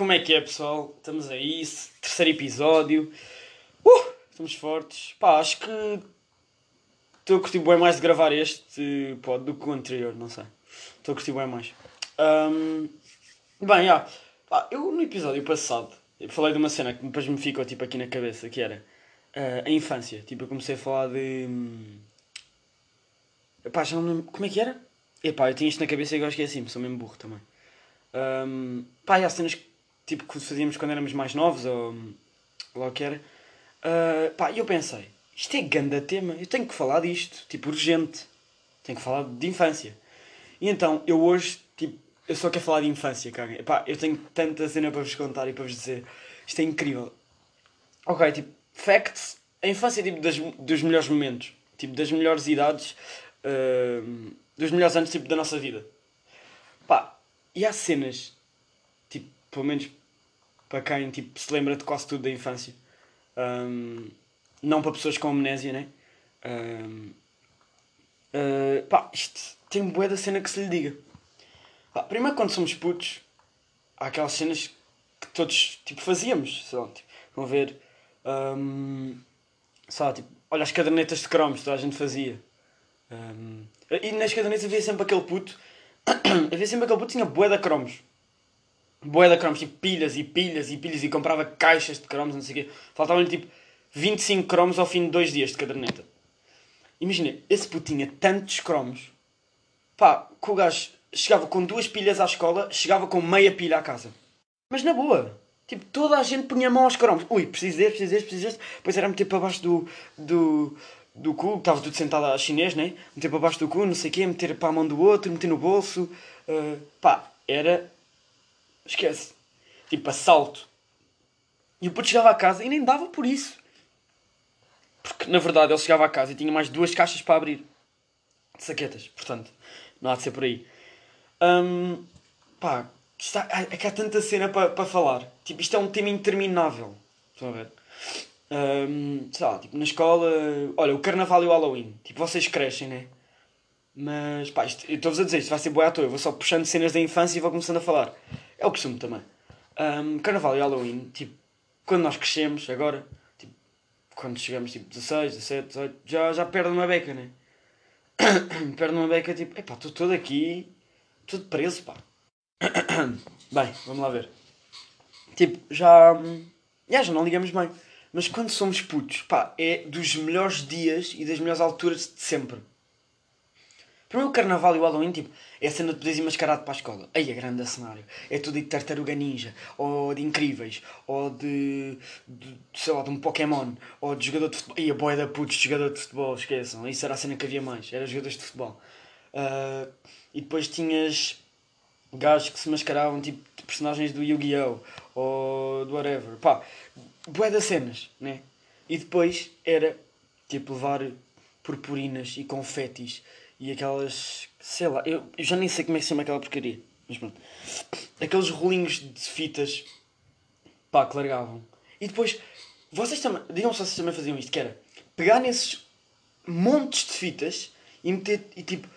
Como é que é, pessoal? Estamos aí, terceiro episódio. Uh, estamos fortes. Pá, acho que estou a curtir bem mais de gravar este pod do que o anterior, não sei. Estou a curtir bem mais. Um, bem, já. Pá, eu no episódio passado falei de uma cena que depois me ficou tipo aqui na cabeça, que era uh, a infância. Tipo, eu comecei a falar de. Hum, Epá, já não me. Como é que era? Epá, eu tinha isto na cabeça e é assim, sou mesmo burro também. Um, pá, e há cenas que, tipo, que fazíamos quando éramos mais novos, ou lá o que era. Uh, pá, e eu pensei, isto é ganda tema, eu tenho que falar disto, tipo, urgente. Tenho que falar de infância. E então, eu hoje, tipo, eu só quero falar de infância, cara. Epá, eu tenho tanta cena para vos contar e para vos dizer. Isto é incrível. Ok, tipo, facts. A infância é tipo das, dos melhores momentos. Tipo, das melhores idades. Uh, dos melhores anos tipo, da nossa vida. Pá, e há cenas, tipo, pelo menos para quem tipo, se lembra de quase tudo da infância. Um, não para pessoas com amnésia, né? Um, uh, pá, isto tem boa da cena que se lhe diga. Primeiro quando somos putos, há aquelas cenas que todos tipo, fazíamos. Sei tipo, vão ver. Um, tipo, olha as cadernetas de cromos, toda a gente fazia. Um, e nas cadernetas havia sempre aquele puto. havia sempre aquele puto que tinha bué de cromos. Bué de cromos, tipo pilhas e pilhas e pilhas e comprava caixas de cromos, não sei o quê. Faltavam-lhe tipo 25 cromos ao fim de dois dias de caderneta. Imagina, esse puto tinha tantos cromos. Pá, que o gajo chegava com duas pilhas à escola, chegava com meia pilha à casa. Mas na boa. Tipo, toda a gente punha a mão aos cromos. Ui, preciso deste, preciso deste, preciso deste. Depois era meter para baixo do, do, do cu, estava tudo sentado a chinês, né? Meter para baixo do cu, não sei o quê, meter para a mão do outro, meter no bolso. Uh, pá, era. Esquece. Tipo, assalto. E o puto chegava a casa e nem dava por isso. Porque, na verdade, ele chegava a casa e tinha mais duas caixas para abrir. De saquetas, portanto. Não há de ser por aí. Um, pá, está, é que há tanta cena para pa falar. Tipo, isto é um tema interminável. Estão a ver? Um, sei lá, tipo, na escola. Olha, o carnaval e o Halloween. Tipo, vocês crescem, né? Mas, pá, isto, eu estou-vos a dizer, isto vai ser boa à toa. Eu vou só puxando cenas da infância e vou começando a falar. É o costume também. Um, carnaval e Halloween, tipo, quando nós crescemos, agora, tipo, quando chegamos, tipo, 16, 17, 18, já, já perde uma beca, né? perde uma beca, tipo, epá, estou todo aqui, tudo preso, pá. Bem, vamos lá ver. Tipo, já. Já, já não ligamos bem. Mas quando somos putos, pá, é dos melhores dias e das melhores alturas de sempre. Primeiro o carnaval e o Halloween, tipo, é a cena de poderes ir mascarado para a escola. Aí é grande cenário. É tudo de tartaruga ninja, ou de incríveis, ou de, de sei lá, de um Pokémon, ou de jogador de futebol. Aí a boia da putos de jogador de futebol, esqueçam. Isso era a cena que havia mais, era jogadores de futebol. Uh, e depois tinhas gajos que se mascaravam, tipo, de personagens do Yu-Gi-Oh! ou do whatever. Pá, bué das cenas, né? E depois era, tipo, levar purpurinas e confetis e aquelas, sei lá, eu, eu já nem sei como é que se chama aquela porcaria, mas pronto. Aqueles rolinhos de fitas, pá, que largavam. E depois, vocês também, digam se vocês também faziam isto, que era pegar nesses montes de fitas e meter, e tipo,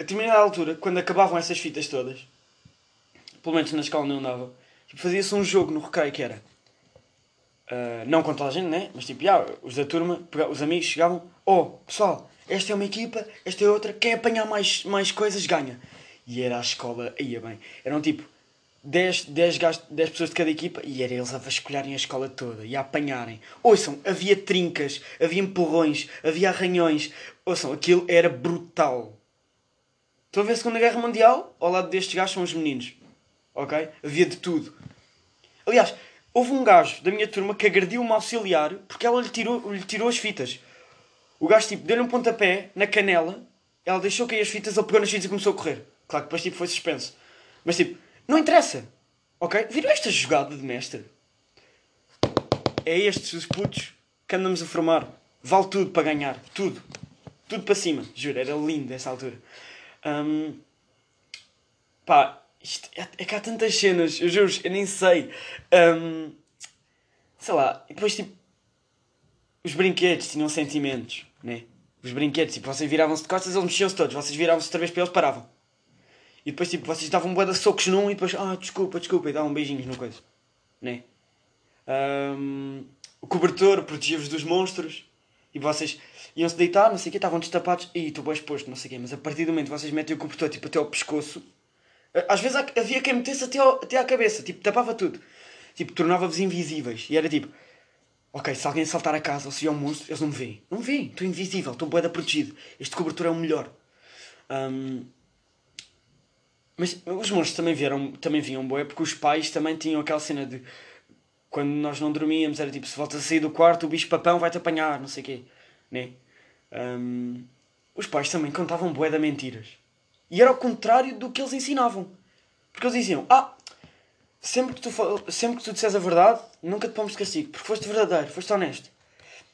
a determinada altura, quando acabavam essas fitas todas, pelo menos na escola não andava, tipo, fazia-se um jogo no recreio que era Uh, não com toda a gente, né? Mas tipo, yeah, os da turma, os amigos chegavam, oh pessoal, esta é uma equipa, esta é outra, quem apanhar mais, mais coisas ganha. E era a escola, ia bem, eram tipo 10, 10, 10 pessoas de cada equipa e era eles a vasculharem a escola toda e a apanharem. Ouçam, havia trincas, havia empurrões, havia arranhões. Ouçam, aquilo era brutal. Estão a ver a Segunda Guerra Mundial? Ao lado destes gajos são os meninos. Ok? Havia de tudo. Aliás, Houve um gajo da minha turma que agrediu uma auxiliar porque ela lhe tirou, lhe tirou as fitas. O gajo tipo, deu-lhe um pontapé na canela, ela deixou cair as fitas, ele pegou nas fitas e começou a correr. Claro que depois tipo, foi suspenso. Mas tipo, não interessa. Ok? Viram esta jogada de mestre? É estes os putos que andamos a formar. Vale tudo para ganhar. Tudo. Tudo para cima. Juro, era lindo essa altura. Um, pá, Isto, é, é que há tantas cenas, eu juro, eu nem sei. Um, sei lá, e depois tipo. Os brinquedos tinham sentimentos, né? Os brinquedos, tipo, vocês viravam-se de costas, eles mexiam-se todos, vocês viravam-se outra vez para eles, paravam. E depois, tipo, vocês davam boa de socos num e depois, ah, desculpa, desculpa, e davam beijinhos no coisa, né? Um, o cobertor protegia-vos dos monstros e vocês iam-se deitar, não sei o quê, estavam destapados. E estou bem exposto, não sei o quê, mas a partir do momento que vocês metem o cobertor tipo até ao pescoço, eh, às vezes havia quem metesse até, ao, até à cabeça, tipo, tapava tudo, tipo, tornava-vos invisíveis. E era tipo, ok, se alguém saltar a casa ou se vier um monstro, eles não me veem, não me veem, estou invisível, estou boeda protegido, este cobertor é o melhor. Um, mas os monstros também vieram, também vinham boé porque os pais também tinham aquela cena de quando nós não dormíamos, era tipo, se voltas a sair do quarto, o bicho papão vai-te apanhar, não sei o quê. Né? Um, os pais também contavam bué de mentiras. E era ao contrário do que eles ensinavam. Porque eles diziam, ah, sempre que tu, sempre que tu disseres a verdade, nunca te pomos de castigo, porque foste verdadeiro, foste honesto.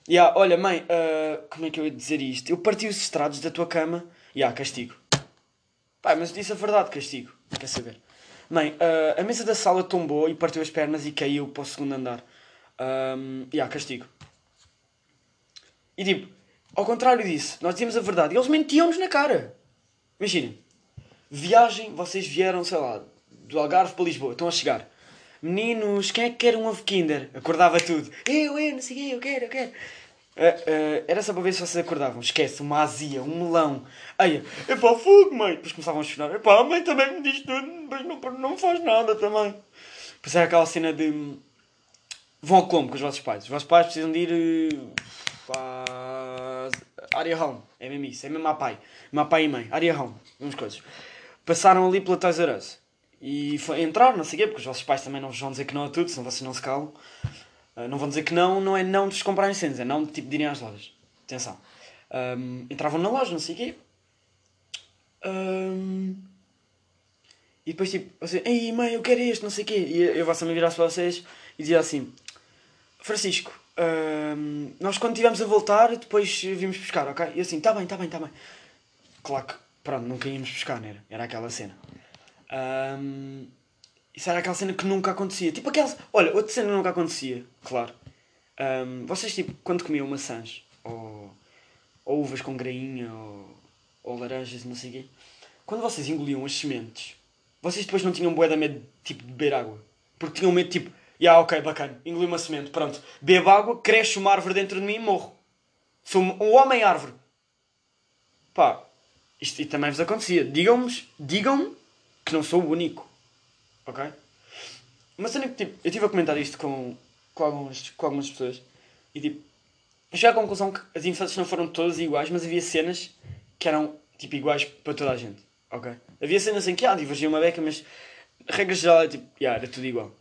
E ah, olha mãe, uh, como é que eu ia dizer isto? Eu parti os estrados da tua cama, e ah, castigo. Pai, mas disse a verdade, castigo. Quer saber? Mãe, uh, a mesa da sala tombou e partiu as pernas e caiu para o segundo andar. Um, e há castigo. E tipo, ao contrário disso, nós dizíamos a verdade e eles mentiam-nos na cara. Imaginem, viagem, vocês vieram, sei lá, do Algarve para Lisboa, estão a chegar. Meninos, quem é que quer um ovo Kinder? Acordava tudo. Eu, eu, não sei eu quero, eu quero. Uh, uh, era só para ver se vocês acordavam. Esquece, uma azia, um melão. Aí, é para o fogo, mãe. Depois começavam a chorar. É pá, a mãe também me diz tudo, mas não, não faz nada também. Depois era aquela cena de. Vão a como com os vossos pais? Os vossos pais precisam de ir. Uh, área home. É mesmo isso. É mesmo a pai. Meu pai e mãe. Área home. Vamos coisas. Passaram ali pela Toys R Us. E foi entrar, não sei o quê, porque os vossos pais também não vos vão dizer que não a tudo, senão vocês não se calam. Uh, não vão dizer que não, não é não de comprarem cenas, é não de tipo de irem às lojas. Atenção. Um, entravam na loja, não sei o quê. Um, e depois tipo, assim, ei mãe, eu quero este, não sei o quê. E eu vossa mãe virasse para vocês e dizia assim: Francisco, um, nós quando estivemos a voltar, depois vimos buscar, ok? E assim, tá bem, tá bem, tá bem. Claro que, pronto, nunca íamos buscar, não era? Era aquela cena. Um, isso era aquela cena que nunca acontecia. Tipo aquela. Olha, outra cena nunca acontecia, claro. Um, vocês, tipo, quando comiam maçãs, ou, ou uvas com grainha, ou, ou laranjas, não sei o quê, quando vocês engoliam as sementes, vocês depois não tinham bué da medo tipo, de beber água. Porque tinham medo, tipo, ya, yeah, ok, bacana, engoli uma semente, pronto, bebo água, cresce uma árvore dentro de mim e morro. Sou um homem-árvore. Pá, isto também vos acontecia. Digam-me digam que não sou o único. Ok? Mas cena que, tipo, eu estive a comentar isto com, com, algumas, com algumas pessoas e tipo, cheguei à conclusão que as infâncias não foram todas iguais, mas havia cenas que eram tipo iguais para toda a gente. Ok? Havia cenas em que ah, divergia uma beca, mas regra geral é tipo, yeah, era tudo igual.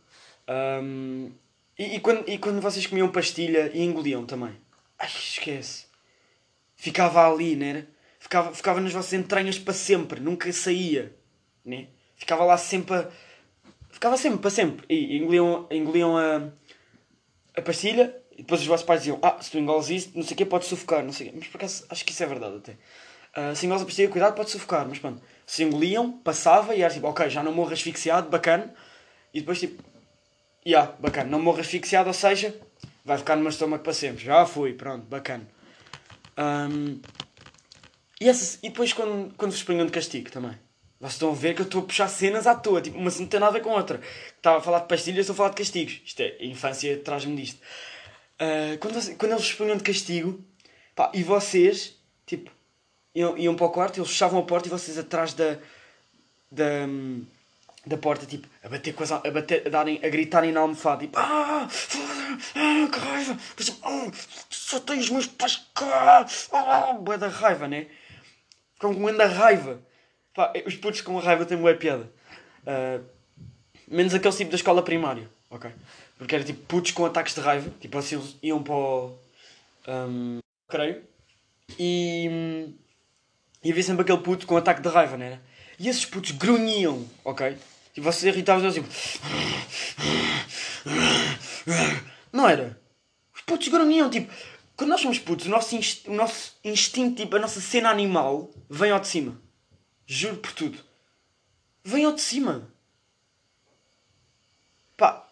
Um, e, e, quando, e quando vocês comiam pastilha e engoliam também? Ai, esquece. Ficava ali, né? Ficava, ficava nas vossas entranhas para sempre, nunca saía, né? Ficava lá sempre a Ficava sempre, para sempre. E engoliam, engoliam a, a pastilha e depois os vossos pais diziam: Ah, se tu engoles isso, não sei o que, pode sufocar. Não sei Mas por acaso acho que isso é verdade até. Uh, se engoles a pastilha, cuidado, pode sufocar. Mas pronto, se engoliam, passava e era tipo: Ok, já não morro asfixiado, bacana. E depois tipo: Yeah, bacana, não morro asfixiado, ou seja, vai ficar no meu estômago para sempre. Já fui, pronto, bacana. Um, e, e depois quando, quando vos punham de castigo também. Vocês estão a ver que eu estou a puxar cenas à toa. Tipo, uma não tem nada a ver com outra. Estava a falar de pastilhas, estou a falar de castigos. Isto é, a infância traz-me disto. Uh, quando, quando eles punham de castigo, pá, e vocês, tipo, iam, iam para o quarto, eles fechavam a porta e vocês atrás da, da, da porta, tipo, a bater com as, a, bater, a, darem, a gritarem na almofada, tipo, ah, ah que raiva, ah, só tens os meus pais cá, ah, boa da raiva, né? Ficam com muita raiva. Pá, os putos com raiva têm boa piada. Uh, menos aquele tipo da escola primária, ok? Porque era tipo putos com ataques de raiva, tipo assim iam para o. Um, creio. E. E havia sempre aquele puto com ataque de raiva, não era? E esses putos grunhiam, ok? Tipo, vocês irritavam assim. Não era? Os putos grunhiam, tipo. Quando nós somos putos, o nosso, o nosso instinto, tipo, a nossa cena animal, vem ao de cima. Juro por tudo. Vem ao de cima.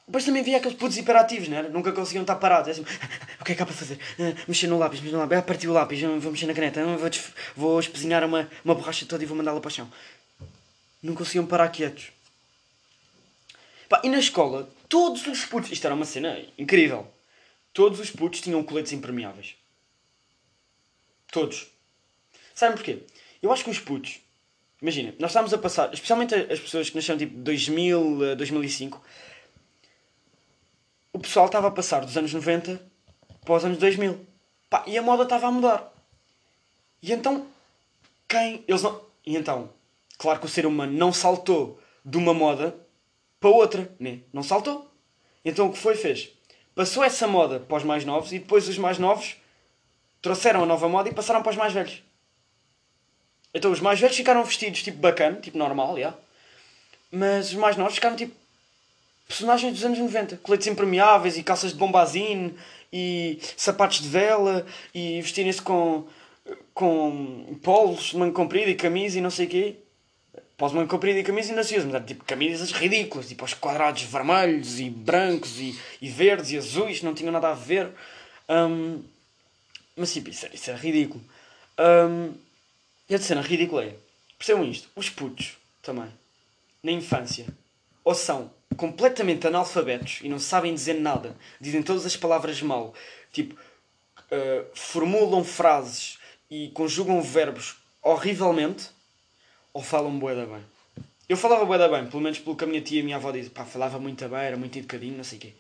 depois também havia aqueles putos hiperativos, não era? Nunca conseguiam estar parados. É assim, o que é que há para fazer? Ah, mexer no lápis, mexer no lápis. Ah, partiu o lápis, vou mexer na caneta. Ah, vou, vou espezinhar uma, uma borracha toda e vou mandá-la para o chão. Não conseguiam parar quietos. Pá, e na escola, todos os putos... Isto era uma cena incrível. Todos os putos tinham coletes impermeáveis. Todos. Sabem porquê? Eu acho que os putos... Imagina, nós estávamos a passar... Especialmente as pessoas que nasceram tipo 2000 a 2005 o pessoal estava a passar dos anos 90 para os anos 2000. Pá, e a moda estava a mudar. E então, quem. Eles não. E então, claro que o ser humano não saltou de uma moda para outra, né? Não saltou. Então o que foi, fez? Passou essa moda para os mais novos e depois os mais novos trouxeram a nova moda e passaram para os mais velhos. Então os mais velhos ficaram vestidos tipo bacana, tipo normal, já. Mas os mais novos ficaram tipo personagens dos anos 90. Coletes impermeáveis e calças de bombazine e sapatos de vela e vestirem-se com, com polos de manga comprida e camisa e não sei o quê. De manga comprida e camisa e não sei mas eram tipo camisas ridículas, tipo aos quadrados vermelhos e brancos e, e verdes e azuis, não tinham nada a ver. Um, mas tipo, isso, isso era ridículo. Um, e a cena ridícula é, percebam isto, os putos também, na infância, ou são completamente analfabetos e não sabem dizer nada, dizem todas as palavras mal, tipo, uh, formulam frases e conjugam verbos horrivelmente, ou falam boeda bem. Eu falava boeda bem, pelo menos pelo que a minha tia e a minha avó dizem, pá, falava muito bem, era muito educadinho, não sei o quê.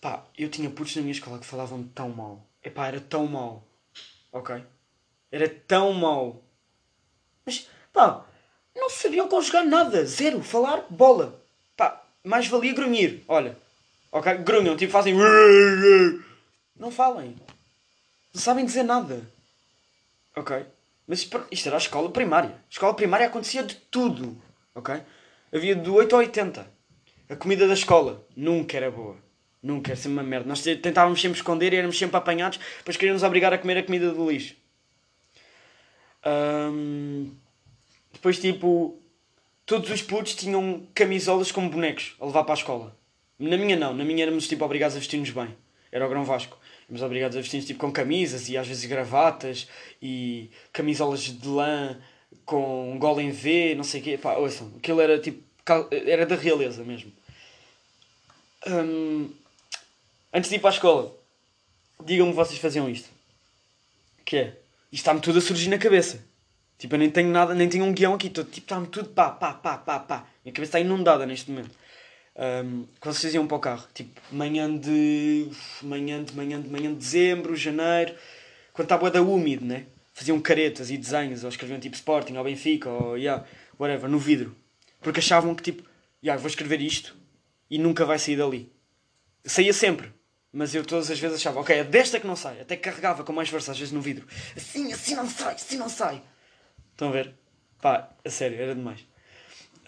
Pá, eu tinha putos na minha escola que falavam tão mal. Epá, era tão mal. Ok? Era tão mal. Mas, pá, não sabiam conjugar nada. Zero. Falar, bola mais valia grunhir. Olha, ok? Grunham, tipo fazem. Não falem. Não sabem dizer nada. Ok? Mas isto era a escola primária. A escola primária acontecia de tudo. Ok? Havia de 8 a 80. A comida da escola nunca era boa. Nunca, era sempre uma merda. Nós tentávamos sempre esconder e éramos sempre apanhados, depois queriam nos obrigar a comer a comida do lixo. Um, depois, tipo, todos os putos tinham camisolas como bonecos a levar para a escola. Na minha não, na minha éramos tipo obrigados a vestir-nos bem. Era o Grão Vasco. Éramos obrigados a vestir-nos tipo com camisas e às vezes gravatas e camisolas de lã com um gol em V, não sei o quê. Pá, ouçam, aquilo era tipo. era da realeza mesmo. Hum, antes de ir para a escola, digam-me vocês faziam isto. Que é? Está-me tudo a surgir na cabeça. Tipo, eu nem tenho nada, nem tenho um guião aqui. Tô, tipo, está-me tudo pá, pá, pá, pá, pá. Minha cabeça está inundada neste momento. Um, quando vocês iam para o carro, tipo, manhã de. manhã de, manhã de, manhã de dezembro, janeiro, quando estava da úmido, né? Faziam caretas e desenhos, ou escreviam tipo Sporting, ou Benfica, ou yeah, whatever, no vidro. Porque achavam que tipo, yeah, vou escrever isto e nunca vai sair dali. Saía sempre, mas eu todas as vezes achava, ok, é desta que não sai. Até carregava com mais força às vezes no vidro. Assim, assim não sai, assim não sai. Estão a ver? Pá, a sério, era demais.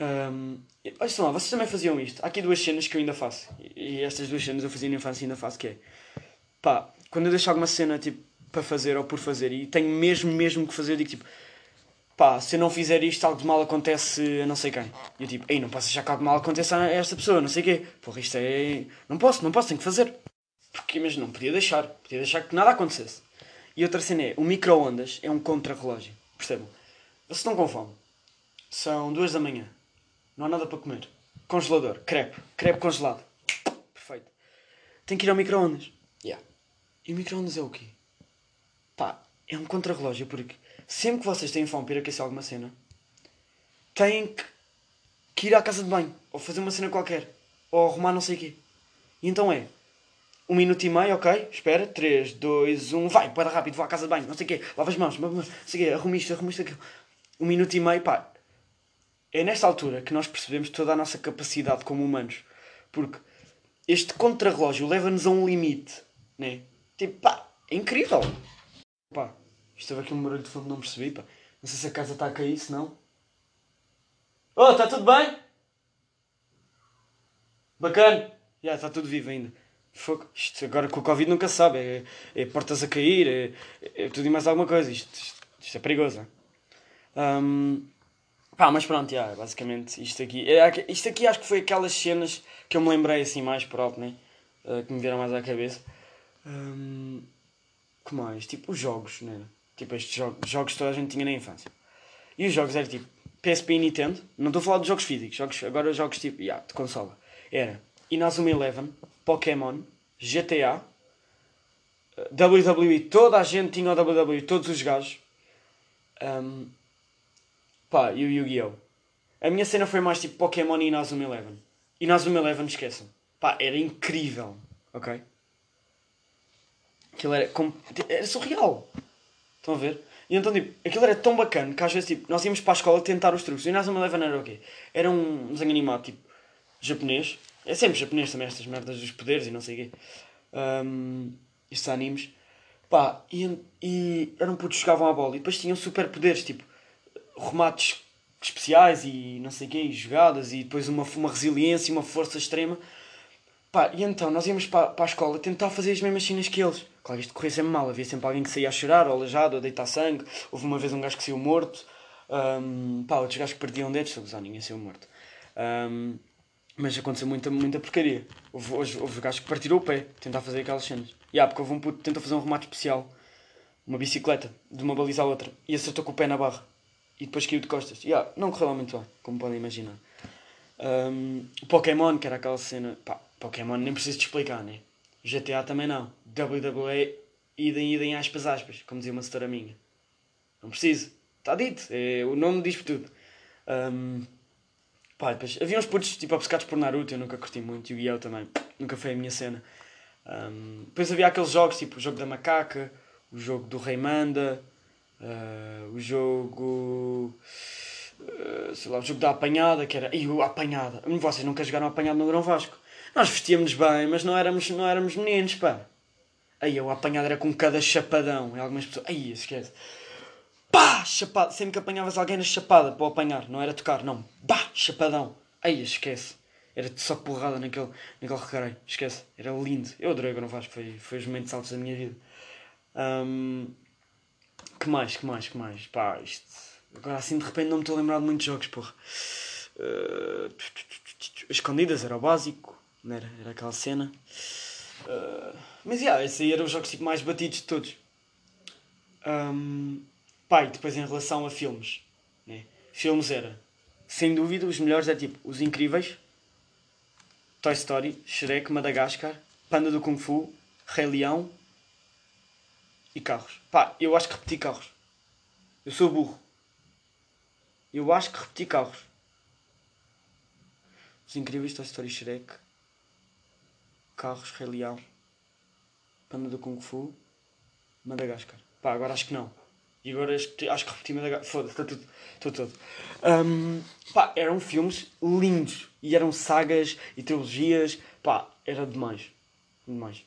Um, olha lá, vocês também faziam isto. Há aqui duas cenas que eu ainda faço. E estas duas cenas eu fazia na infância e ainda faço, que é... Pá, quando eu deixo alguma cena, tipo, para fazer ou por fazer, e tenho mesmo, mesmo que fazer, eu digo, tipo... Pá, se eu não fizer isto, algo de mal acontece a não sei quem. E eu, tipo, ei, não posso deixar que algo de mal aconteça a esta pessoa, não sei o quê. Porra, isto é... Não posso, não posso, tenho que fazer. Porque, mas não podia deixar. Podia deixar que nada acontecesse. E outra cena é, o micro-ondas é um contra-relógio. Percebam? Vocês estão com fome. São duas da manhã. Não há nada para comer. Congelador. Crepe. Crepe congelado. Perfeito. Tem que ir ao micro-ondas. Yeah. E o micro-ondas é o quê? Pá, é um contrarrelógio porque sempre que vocês têm fome para aquecer alguma cena, têm que, que ir à casa de banho. Ou fazer uma cena qualquer. Ou arrumar não sei o quê. E então é um minuto e meio, ok? Espera, 3, 2, 1, vai, para rápido, vou à casa de banho, não sei o quê, lava as mãos, não sei o quê, arrumo isto, arrumo isto, aquilo um minuto e meio, pá. É nesta altura que nós percebemos toda a nossa capacidade como humanos. Porque este contrarrelógio leva-nos a um limite, né? Tipo, pá, é incrível. Pá, isto aqui um barulho de fundo, não percebi, pá. Não sei se a casa está a cair, se não. Oh, está tudo bem? Bacana. Já, está tudo vivo ainda. Fogo. Isto agora com o Covid nunca se sabe. É, é portas a cair, é, é tudo e mais alguma coisa. Isto, isto, isto é perigoso. Um, pá, mas pronto, yeah, basicamente isto aqui. É, isto aqui acho que foi aquelas cenas que eu me lembrei assim mais por né? Uh, que me vieram mais à cabeça. Um, que mais? Tipo, os jogos, né? Tipo, estes jogos, jogos que toda a gente tinha na infância. E os jogos eram tipo PSP e Nintendo. Não estou a falar de jogos físicos, jogos, agora jogos tipo, yeah, de consola. Era Inazuma Eleven, Pokémon, GTA, WWE, toda a gente tinha o WWE, todos os gajos. Um, pá, e o Yu-Gi-Oh! A minha cena foi mais tipo Pokémon e Inazuma Eleven. Inazuma Eleven, esqueçam. Pá, era incrível, ok? Aquilo era, era surreal. Estão a ver? E então, tipo, aquilo era tão bacana que às vezes, tipo, nós íamos para a escola tentar os truques. O Inazuma Eleven era o quê? Era um desenho animado, tipo, japonês. É sempre japonês também, estas merdas dos poderes e não sei o quê. Um, estes animes. Pá, e, e eram putos que jogavam a bola e depois tinham super poderes, tipo, remates especiais e não sei o quê, e jogadas e depois uma, uma resiliência e uma força extrema. Pá, e então nós íamos para, a escola tentar fazer as mesmas cenas que eles. Claro que isto corria sempre mal, havia sempre alguém que saía a chorar, ou aleijado, ou a deitar sangue. Houve uma vez um gajo que saiu morto. Um, pá, outros gajos que perdiam dedos, usar, ninguém saiu morto. Um, mas aconteceu muita, muita porcaria. Houve, houve, houve que partiram o pé, tentar fazer aquelas cenas. E yeah, porque houve um puto que tentou fazer um remate especial. Uma bicicleta, de uma baliza à outra. E acertou com o pé na barra. E depois caiu de costas. Yeah, não correu muito bem, como podem imaginar. Um, Pokémon, que era aquela cena. Pá, Pokémon nem preciso te explicar, né? GTA também não. WWE, idem, idem, aspas, aspas. Como dizia uma setora minha. Não preciso. Está dito. É, o nome diz tudo. Um, Pá, depois havia uns putos tipo obcecados por Naruto, eu nunca curti muito, e o Guiao também, nunca foi a minha cena. Um, depois havia aqueles jogos tipo o jogo da macaca, o jogo do Rei Manda, uh, o jogo. Uh, sei lá, o jogo da apanhada, que era. Ih, a apanhada! Vocês nunca jogaram apanhada no Grão Vasco? Nós vestíamos bem, mas não éramos, não éramos meninos, pá. Aí, o apanhada era com cada chapadão. E algumas pessoas. Aí, esquece pá, chapada. Sempre que apanhavas alguém na chapada para o apanhar, não era tocar, não, pá, chapadão. Aí, esquece. Era só porrada naquele, naquele recreio, esquece. Era lindo. Eu adorei o Vasco, foi, foi os momentos altos da minha vida. Um, que mais, que mais, que mais? Pá, isto. Agora assim de repente não me estou a lembrar de muitos jogos, porra. Uh, escondidas era o básico, não era? Era aquela cena. Uh, mas, yeah, esse aí eram os jogos tipo, mais batidos de todos. Um, Pai, depois em relação a filmes, né? filmes era, sem dúvida, os melhores é tipo Os Incríveis, Toy Story, Shrek, Madagascar, Panda do Kung Fu, Rei Leão e Carros. Pá, eu acho que repeti Carros. Eu sou burro. Eu acho que repeti Carros. Os Incríveis, Toy Story, Shrek, Carros, Rei Leão, Panda do Kung Fu, Madagascar. Pá, agora acho que não. E agora acho que repeti Madagascar. Foda-se, está tudo. Estou todo. Um, pá, eram filmes lindos. E eram sagas e trilogias. Pá, era demais. Demais.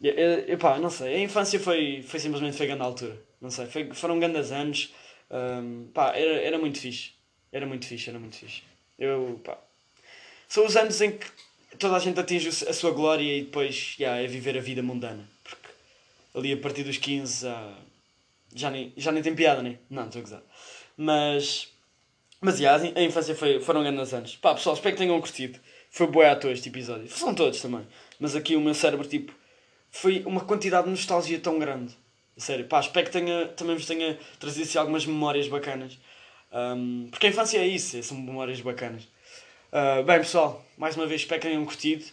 E, e, pá, não sei. A infância foi, foi simplesmente foi grande altura. Não sei. Foi, foram grandes anos. Um, pá, era, era muito fixe. Era muito fixe, era muito fixe. Eu, pá. São os anos em que toda a gente atinge a sua glória e depois, yeah, é viver a vida mundana. Porque ali a partir dos 15 há já nem, já nem tem piada, né? Não, estou a gozar. Mas. Mas, yeah, a infância foi, foram grandes anos. Pá, pessoal, espero que tenham curtido. Foi boa à toa este episódio. São todos também. Mas aqui o meu cérebro, tipo. Foi uma quantidade de nostalgia tão grande. Sério, pá, espero que tenha, também vos tenha trazido assim, algumas memórias bacanas. Um, porque a infância é isso, são memórias bacanas. Uh, bem, pessoal, mais uma vez espero que tenham curtido.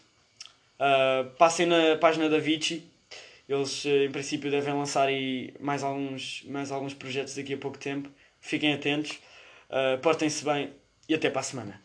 Uh, passem na página da Vici eles, eh, em princípio, devem lançar aí mais alguns, mais alguns projetos daqui a pouco tempo. Fiquem atentos, uh, portem-se bem e até para a semana.